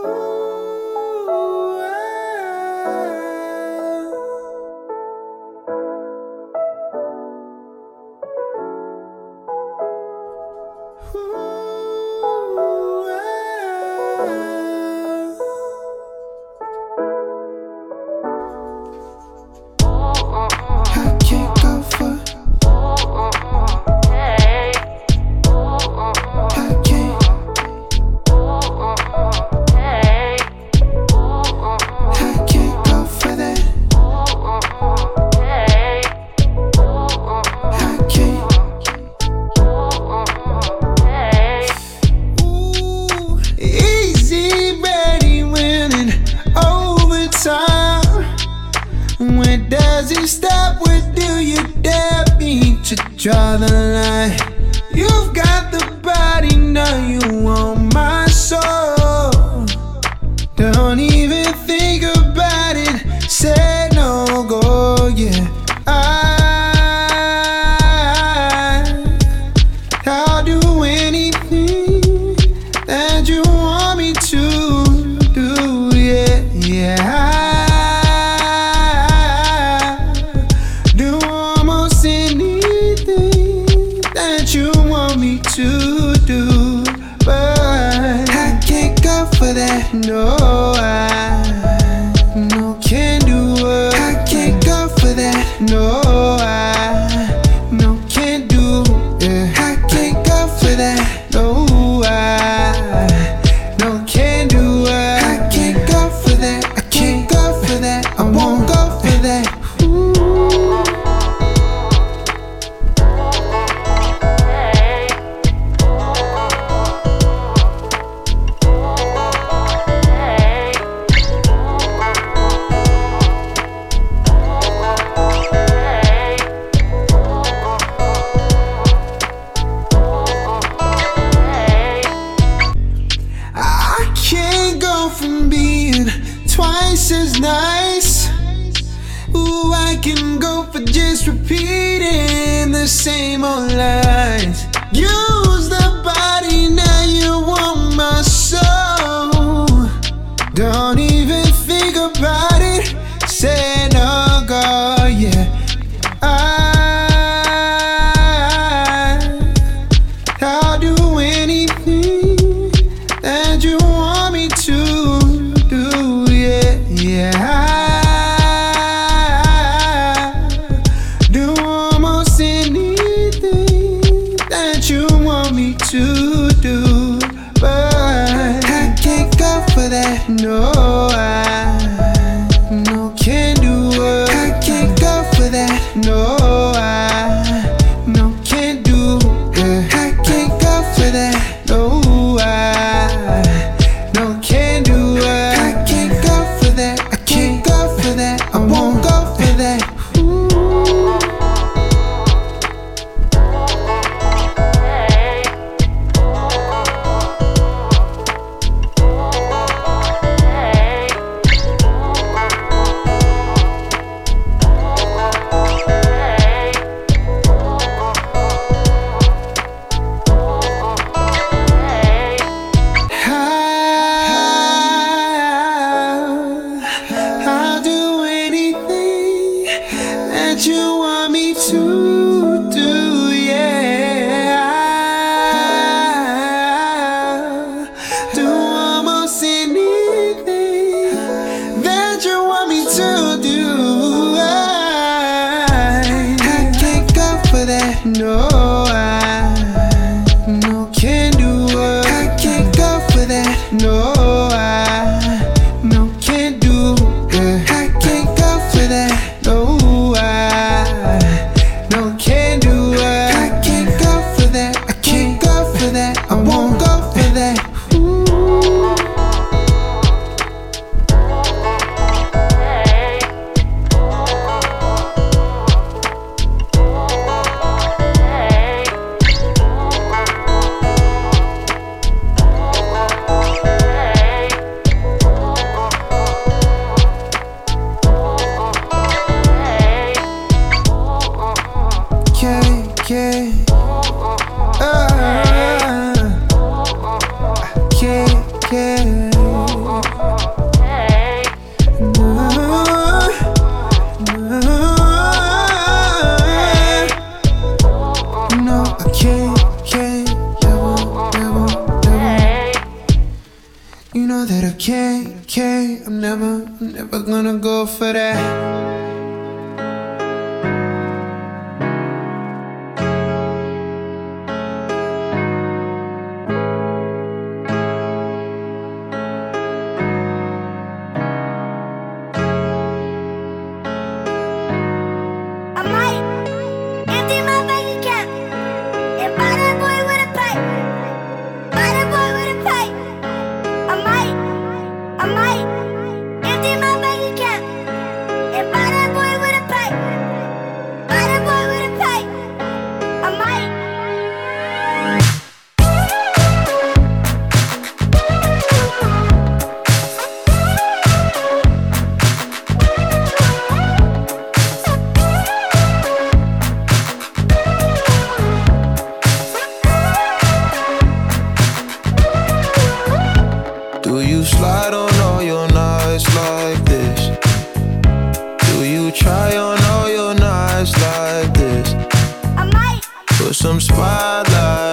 draw slide on all your knives like this? Do you try on all your knives like this? I might put some spotlight.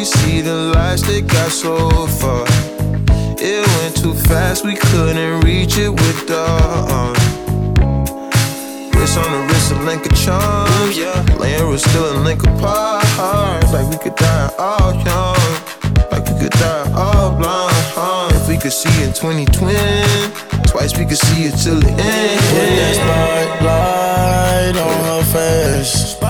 we see the lights that got so far. It went too fast, we couldn't reach it with the arm. Wrist on the wrist, a link of charms. Laying was still a link apart. Like we could die all young, like we could die all blind. Huh? If we could see in 2020, twice we could see it till the end. Put that spotlight on her face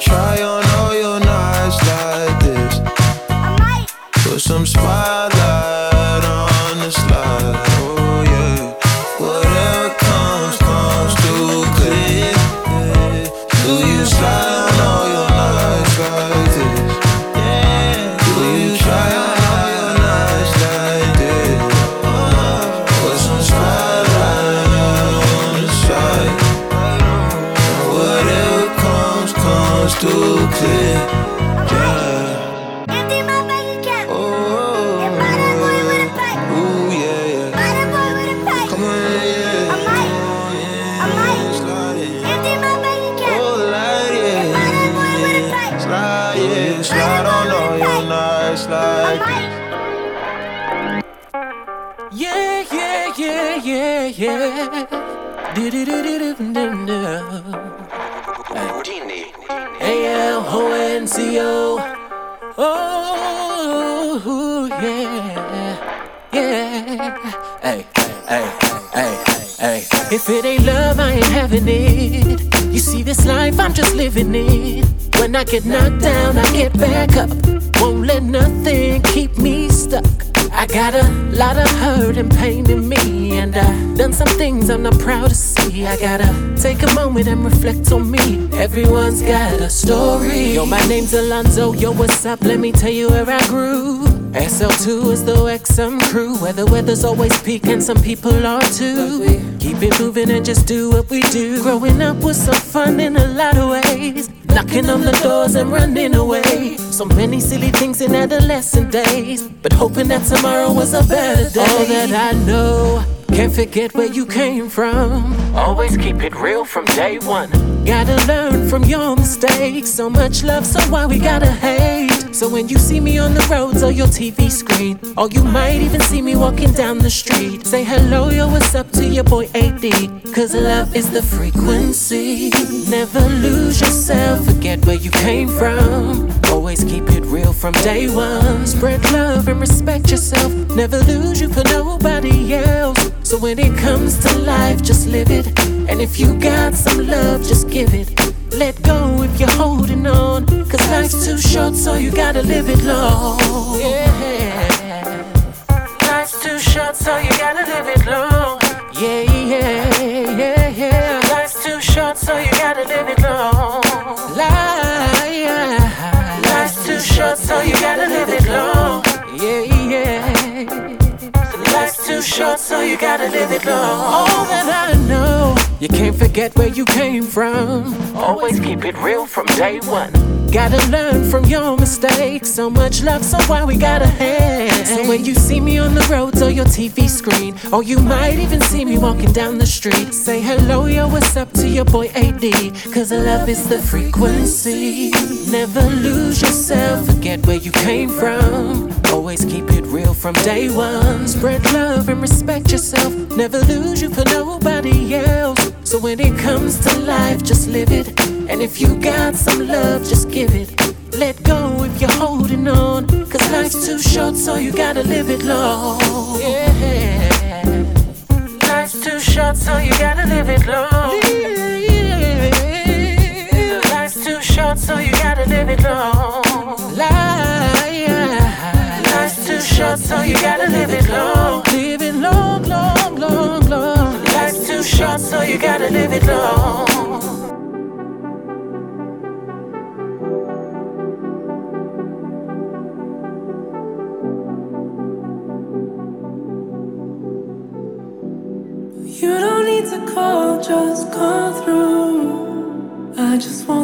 Try on all your nights like this? Put some spotlight Oh yeah, yeah. Hey, hey, hey, hey. hey. If it ain't love, I ain't having it. You see, this life, I'm just living it. When I get knocked down, I get back up. Won't let nothing keep me stuck. I got a lot of hurt and pain in me, and I done some things I'm not proud to see. I gotta take a moment and reflect on me. Everyone's got a story. Yo, my name's Alonzo. Yo, what's up? Let me tell you where I grew. SL2 is the XM crew, where the weather's always peak and some people are too. Keep it moving and just do what we do. Growing up was so fun in a lot of ways. Knocking on the doors and running away. So many silly things in adolescent days. But hoping that tomorrow was a better day. All that I know. Can't forget where you came from. Always keep it real from day one. Gotta learn from your mistakes. So much love, so why we gotta hate? So when you see me on the roads or your TV screen, or you might even see me walking down the street, say hello, yo, what's up to your boy AD? Cause love is the frequency. Never lose yourself, forget where you came from. Always keep it real from day one. Spread love and respect yourself. Never lose you for nobody else. So when it comes to life, just live it. And if you got some love, just give it. Let go if you're holding on. Cause life's too short, so you gotta live it long. Yeah. Life's too short, so you gotta live it long. Yeah, yeah, yeah, yeah. Life's too short, so you gotta live it long. Short, so you gotta live it long. All that I know, you can't forget where you came from. Always keep it real from day one. Gotta learn from your mistakes. So much love, so why we gotta hate? So when you see me on the roads or your TV screen, or you might even see me walking down the street, say hello, yo, what's up to your boy AD? Cause love is the frequency. Never lose yourself, forget where you came from. Always keep it real from day one. Spread love and respect yourself. Never lose you for nobody else. So when it comes to life, just live it. And if you got some love, just give it. Let go if you're holding on. Cause life's too short, so you gotta live it long. Yeah. Life's too short, so you gotta live it long. Yeah. Life's too short, so you gotta live it long. Short, so you gotta live it long. Live it long, long, long, long. Life's too short, so you gotta live it long. You don't need to call, just call through. I just want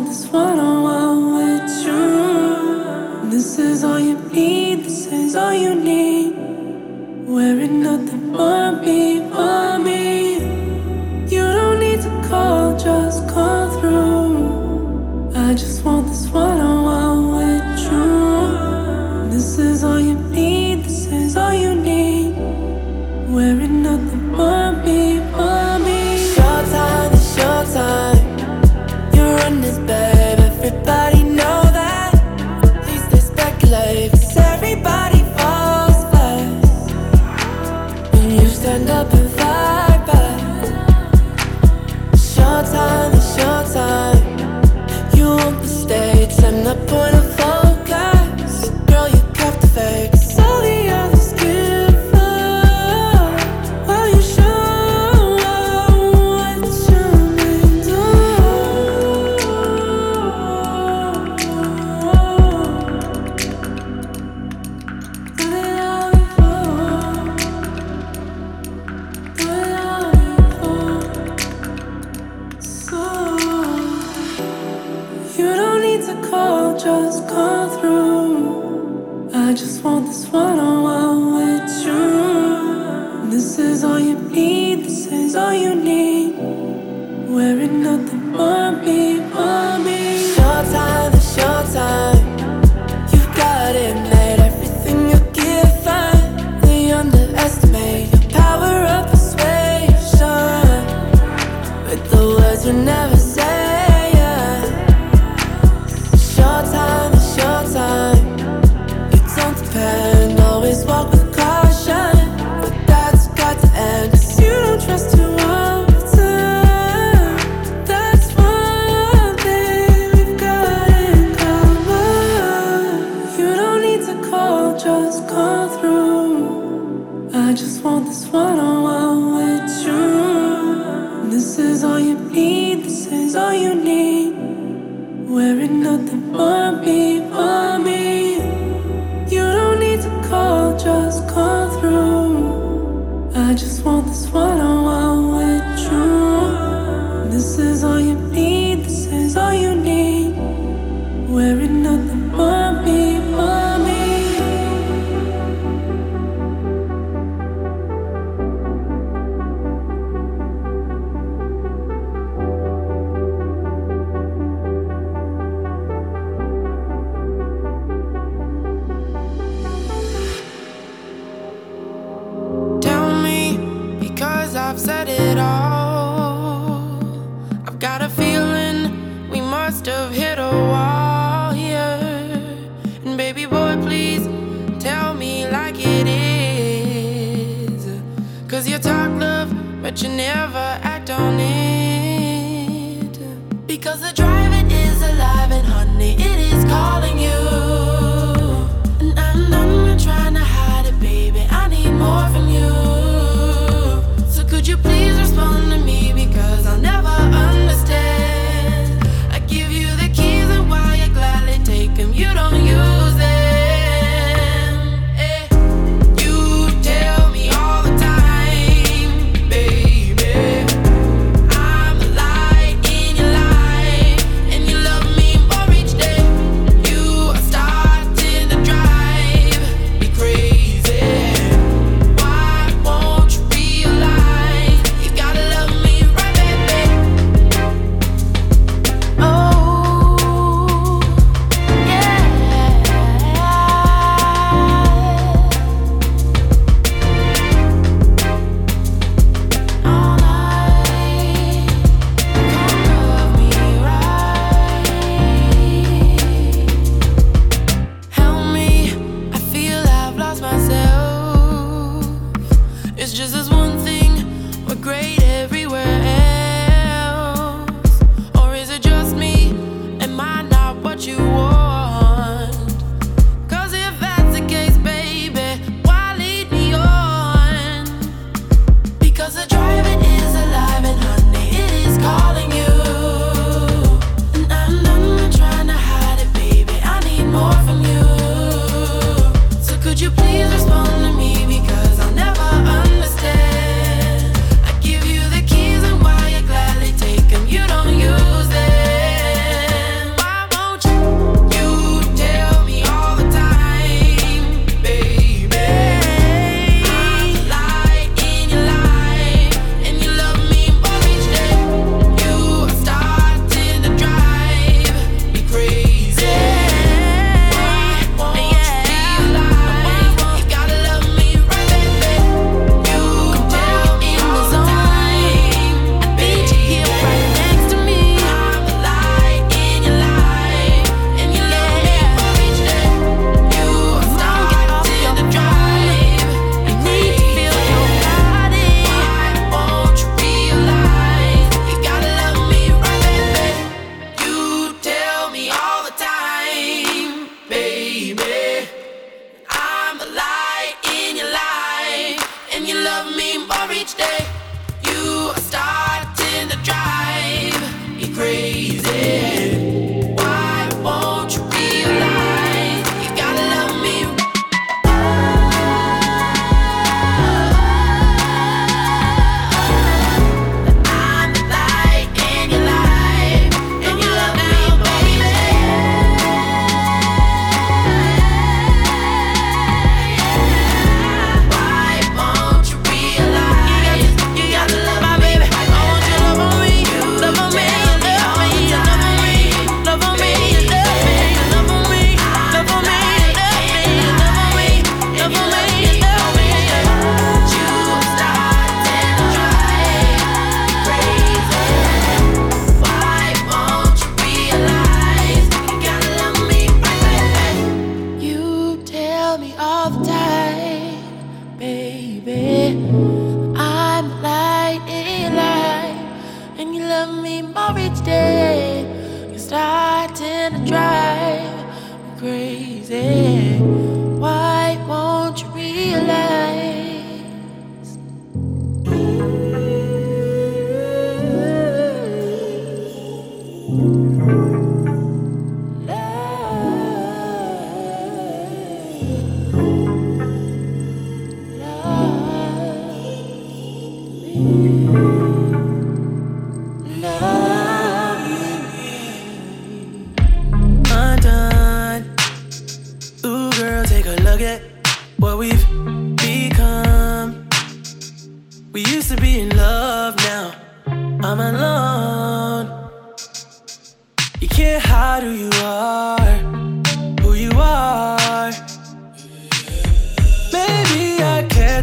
but you never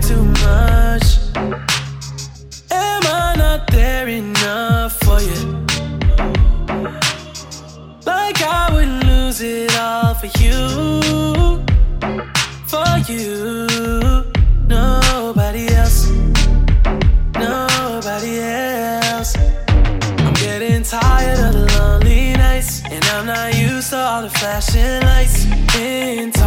too much? Am I not there enough for you? Like I would lose it all for you, for you. Nobody else, nobody else. I'm getting tired of the lonely nights, and I'm not used to all the flashing lights. Into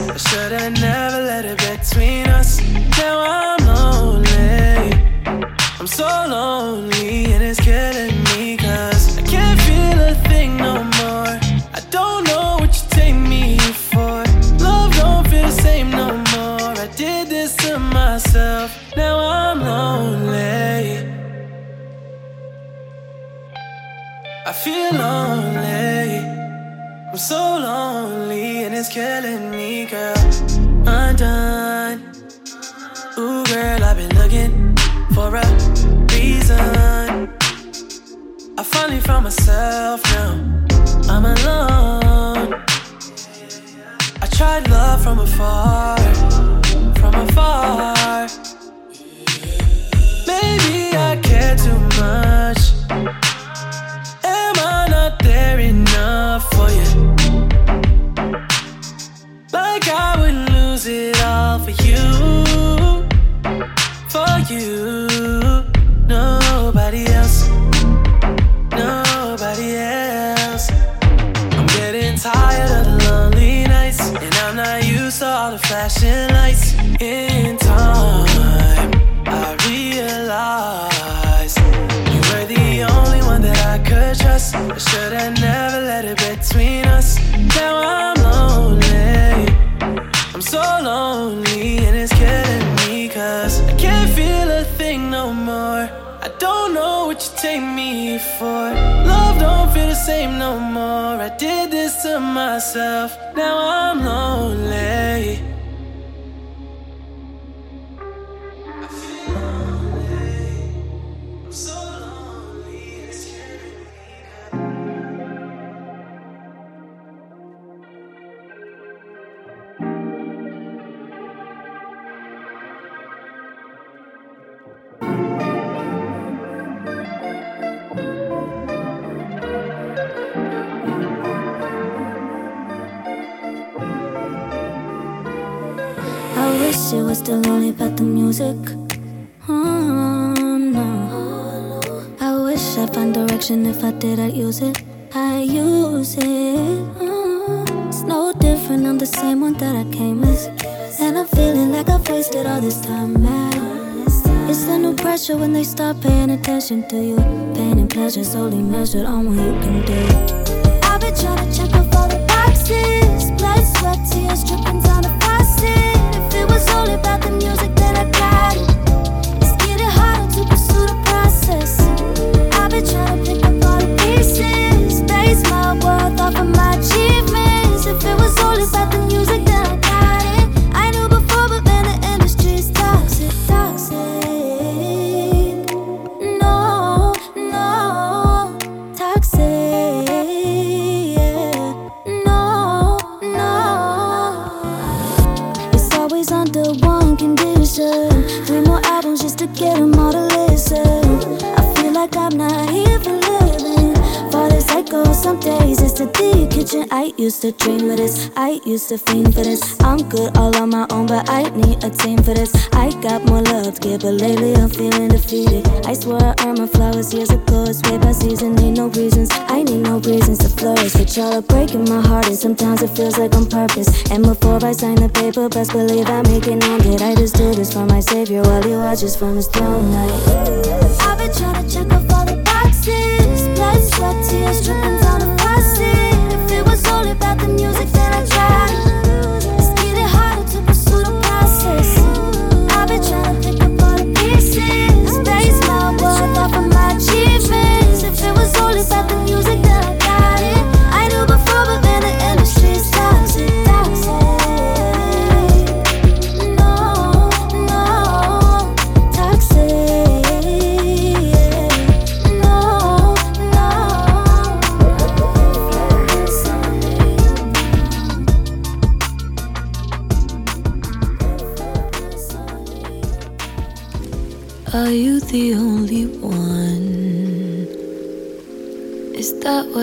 I should've never let it between us. Now I'm lonely. I'm so lonely and it's killing me cause I can't feel a thing no more. I don't know what you take me for. Love don't feel the same no more. I did this to myself. Now I'm lonely. I feel lonely. I'm so lonely and it's killing me, I finally found myself now. I'm alone. I tried love from afar, from afar. Maybe I care too much. Am I not there enough for you? Like I would lose it all for you for you. Flashing lights. In time, I realized you were the only one that I could trust. I should've never let it between us. Now I'm lonely. I'm so lonely and it's killing me cause I can't feel a thing no more. I don't know what you take me for. Love don't feel the same no more. I did this to myself. Now I'm lonely. Wish it was still only about the music. Oh, no. I wish I'd find direction if I did, I'd use it. I use it. Oh, it's no different, I'm the same one that I came with. And I'm feeling like I've wasted all this time, man. It's the new pressure when they start paying attention to you. Pain and pleasure solely measured on what you can do. I've been trying to check off all the boxes. Blood, sweat, tears dripping only about the music, used to dream of this. I used to fiend for this. I'm good all on my own, but I need a team for this. I got more love to give, but lately I'm feeling defeated. I swear I earned my flowers years ago. It's way by season, need no reasons. I need no reasons to flourish. But y'all are breaking my heart, and sometimes it feels like on purpose. And before I sign the paper, best believe making on it. I just do this for my savior while he watches from his throne. Like,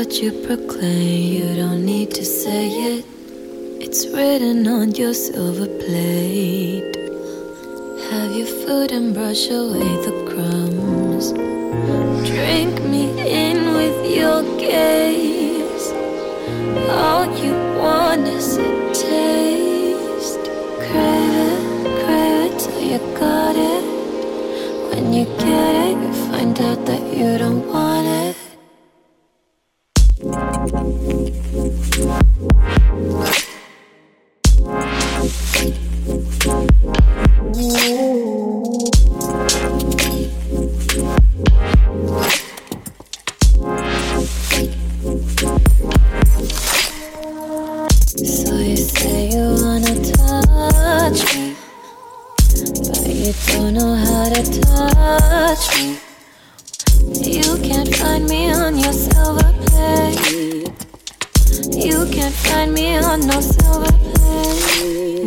what you proclaim? You don't need to say it. It's written on your silver plate. Have your food and brush away the crumbs. Drink me in with your gaze. All you want is a taste. Crave it, crave it till you got it. When you get it, you find out that you don't want find me on no silver plate.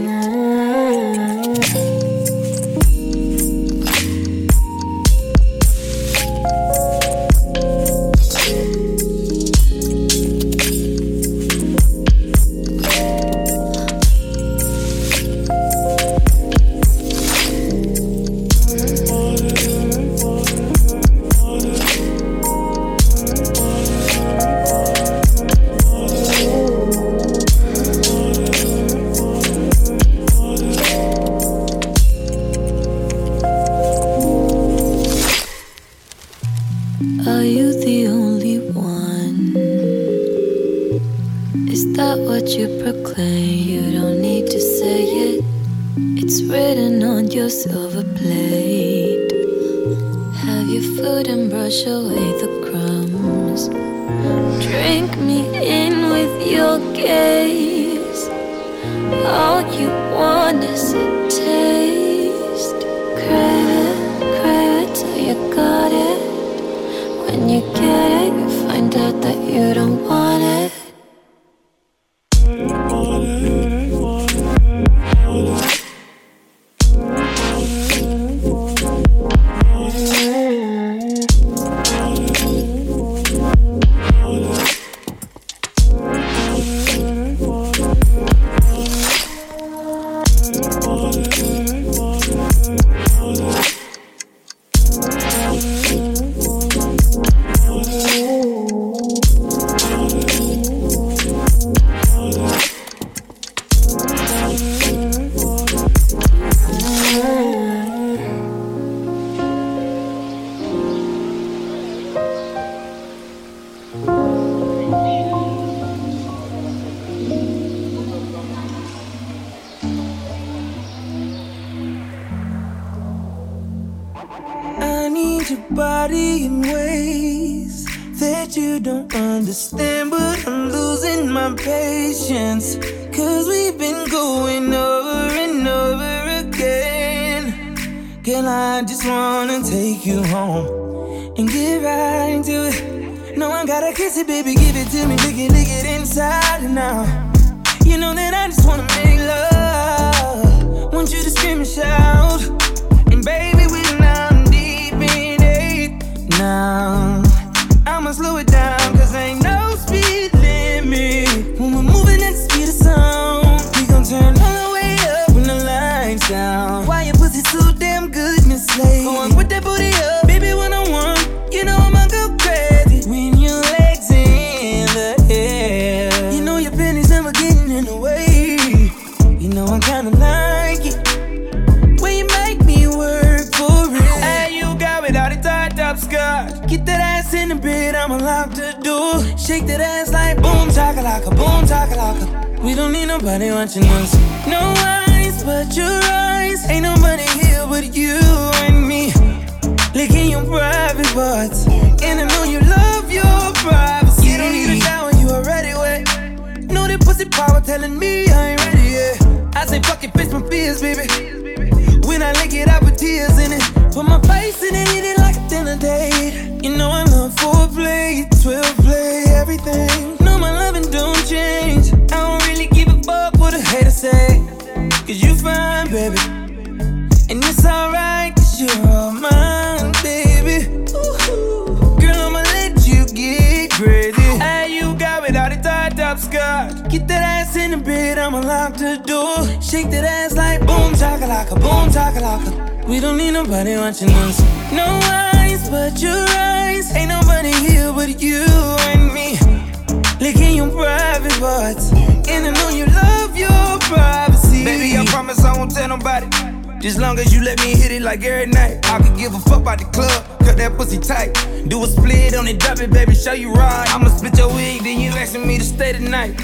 Get that ass in the bed, I'm allowed to do. Shake that ass like boom, chakalaka, boom, chakalaka. We don't need nobody watching us. No eyes but your eyes. Ain't nobody here but you and me. Licking your private parts. And I know you love your privacy. You don't need a shower, you already wet. Know that pussy power telling me I ain't ready yet. I say fuck it, fix my fears, baby. When I lick it, I put tears in it. Put my face in it, eat it like a dinner date. You know I love foreplay, 12 play, everything. No, my loving don't change. I don't really give a fuck what a hater say. Cause you fine, baby. And it's alright, cause you're all mine, baby. Ooh, Girl, I'ma let you get crazy. Hey, you got it all the tied up skirt. Get that ass in the bed, I'ma lock the door. Shake that ass like boom, chakalaka, boom, chakalaka. We don't need nobody watching us. No eyes but your eyes. Ain't nobody here but you and me. Licking your private parts. And I know you love your privacy. Baby, I promise I won't tell nobody. Just long as you let me hit it like every night. I could give a fuck about the club, cut that pussy tight. Do a split on it, drop it, baby, show you right. I'ma split your wig, then you asking me to stay tonight.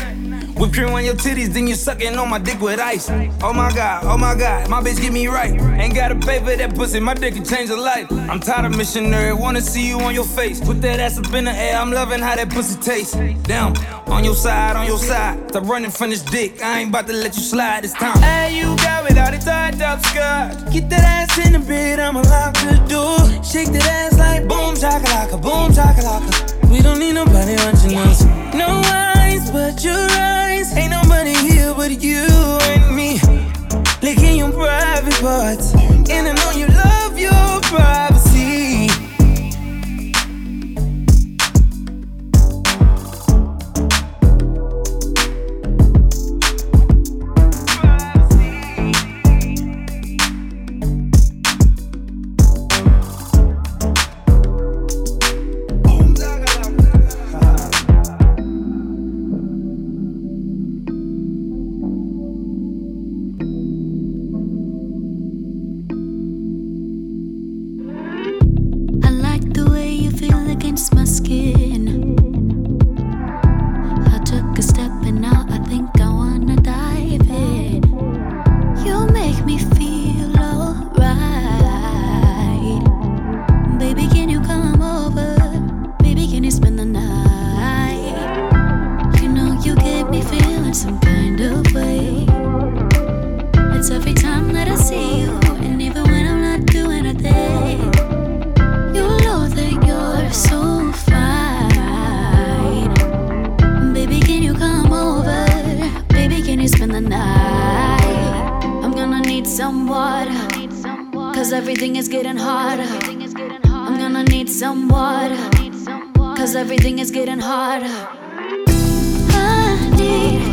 Whip cream on your titties, then you sucking on my dick with ice. Oh my god, oh my god, my bitch get me right. Ain't gotta pay for that pussy, my dick can change a life. I'm tired of missionary, wanna see you on your face. Put that ass up in the air, I'm loving how that pussy tastes. Damn, on your side, on your side. Stop running from this dick, I ain't about to let you slide this time. Hey, you got it all the tied up skirt. Get that ass in the bed, I'ma lock the door. Shake that ass like boom, chakalaka, boom, chakalaka. We don't need nobody watching us. No eyes but your eyes. Ain't nobody here but you and me. Licking your private parts. And I know you love your privacy. Some water. Uh, cause everything is getting harder. Uh, I'm gonna need some water. Uh, cause everything is getting harder. I need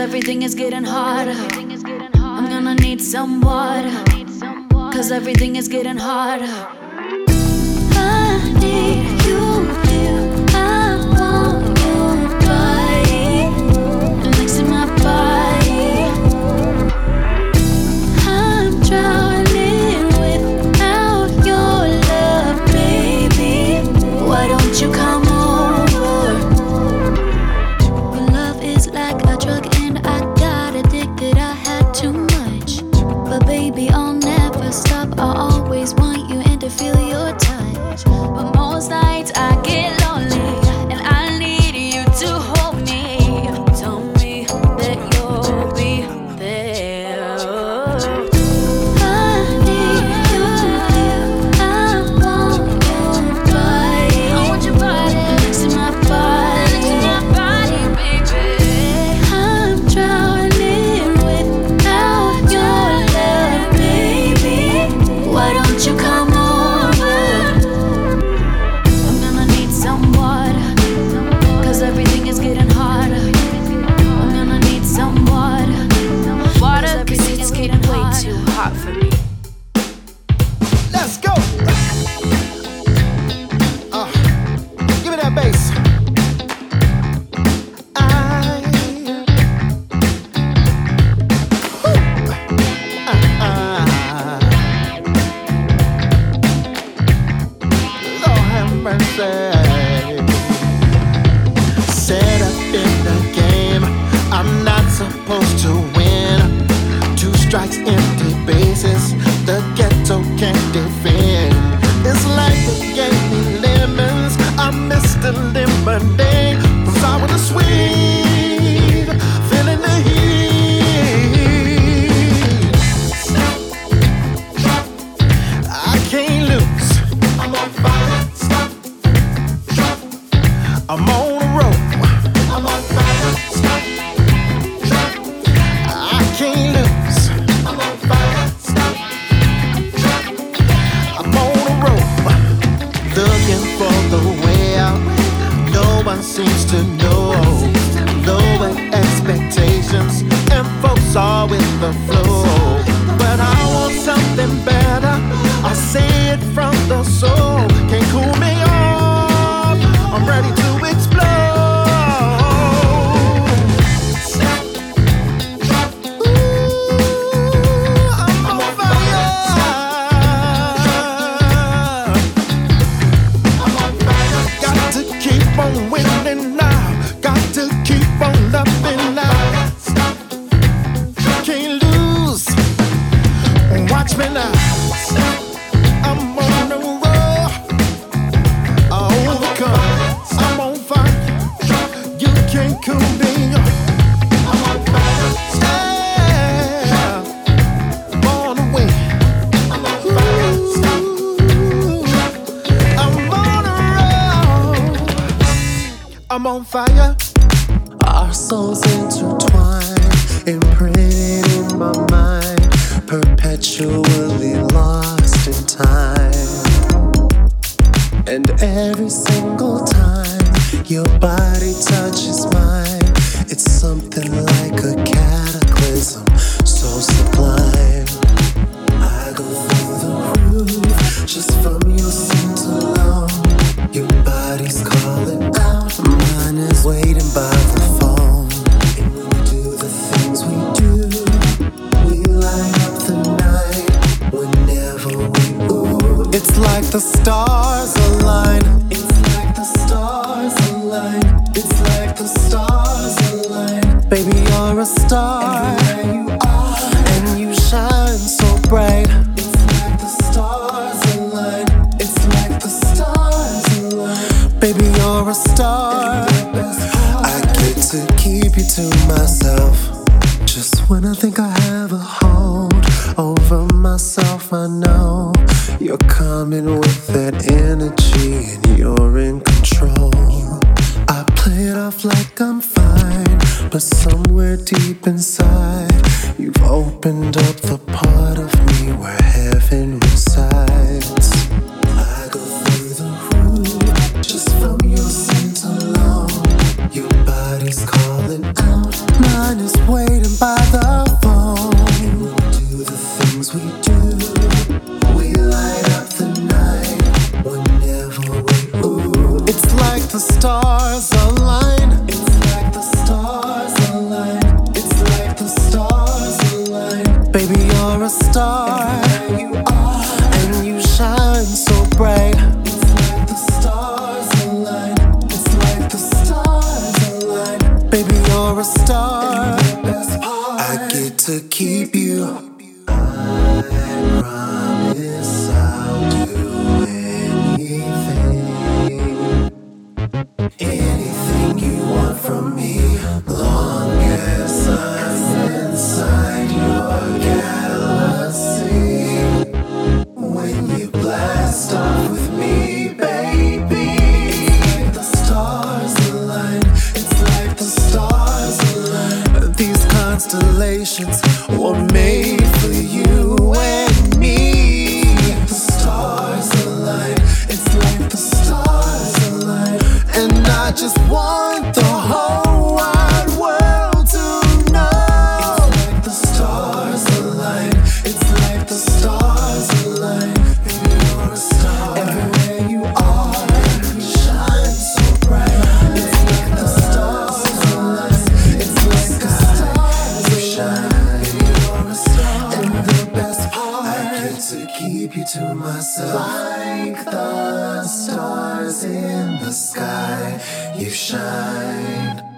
everything is getting harder. I'm gonna need some water. Cause everything is getting harder. intertwined, imprinted in my mind, perpetually lost in time. And every single time your body touches mine, it's something like the stars in the sky, you shine.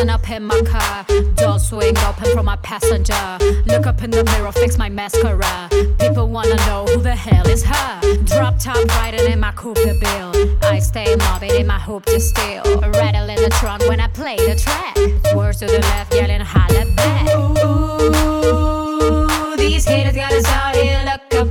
Listen up in my car, Door swing open for my passenger. Look up in the mirror, fix my mascara. People wanna know who the hell is her. Drop top riding in my coupe bill. I stay mobbing in my hoop to steal. Rattle in the trunk when I play the track. Words to the left, yelling holla back. Ooh, these haters got us out here, look up.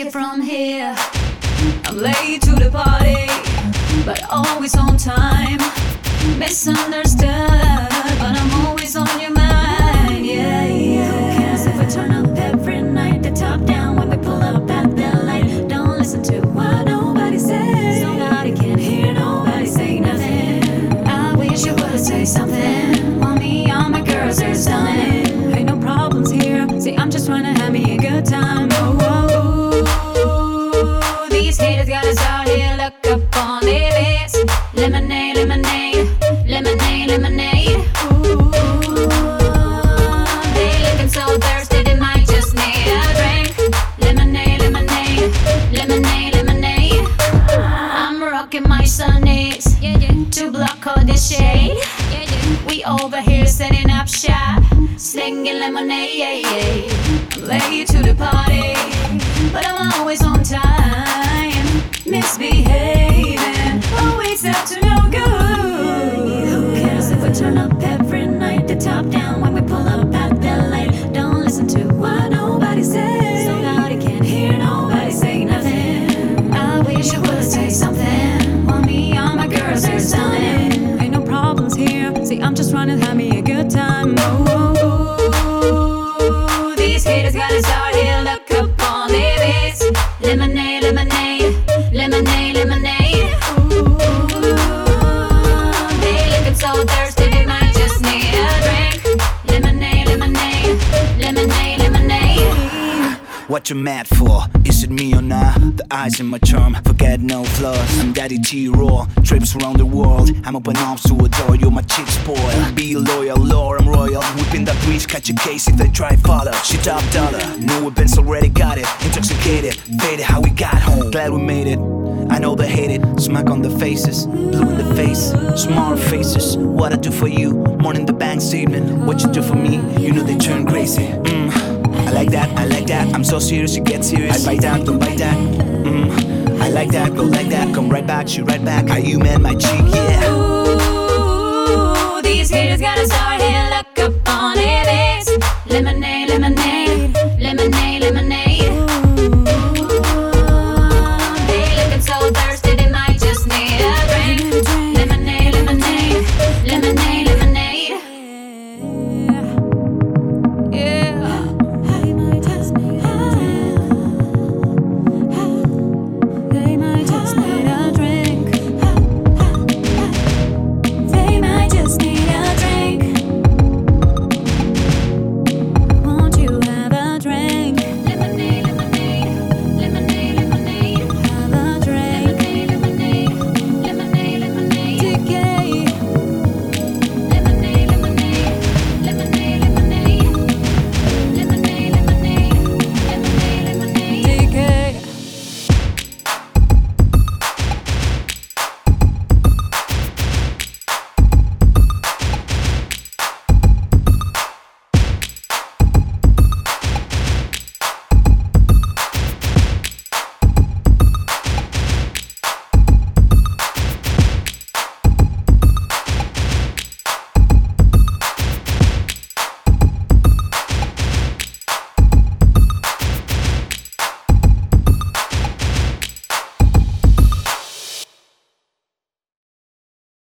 It from here. I'm late to the party, but always on time. Misunderstood, What you mad for? Is it me or not? The eyes in my charm, forget no flaws. I'm daddy T raw, trips around the world. I'm open arms to adore you, my chick spoil. Be loyal, Lord, I'm royal. Whipping that breeze, catch a case if they try follow. She top dollar, new weapons already got it. Intoxicated, faded how we got home. Glad we made it. I know they hate it. Smack on the faces, blue in the face, smart faces. What I do for you, morning the bank statement. What you do for me, you know they turn crazy. Mm. I like that, I like that. I'm so serious, you get serious. I bite that, don't bite that. Mm. I like that, go like that. Come right back, shoot right back. Are you man, my cheek, yeah. Ooh, these haters gotta start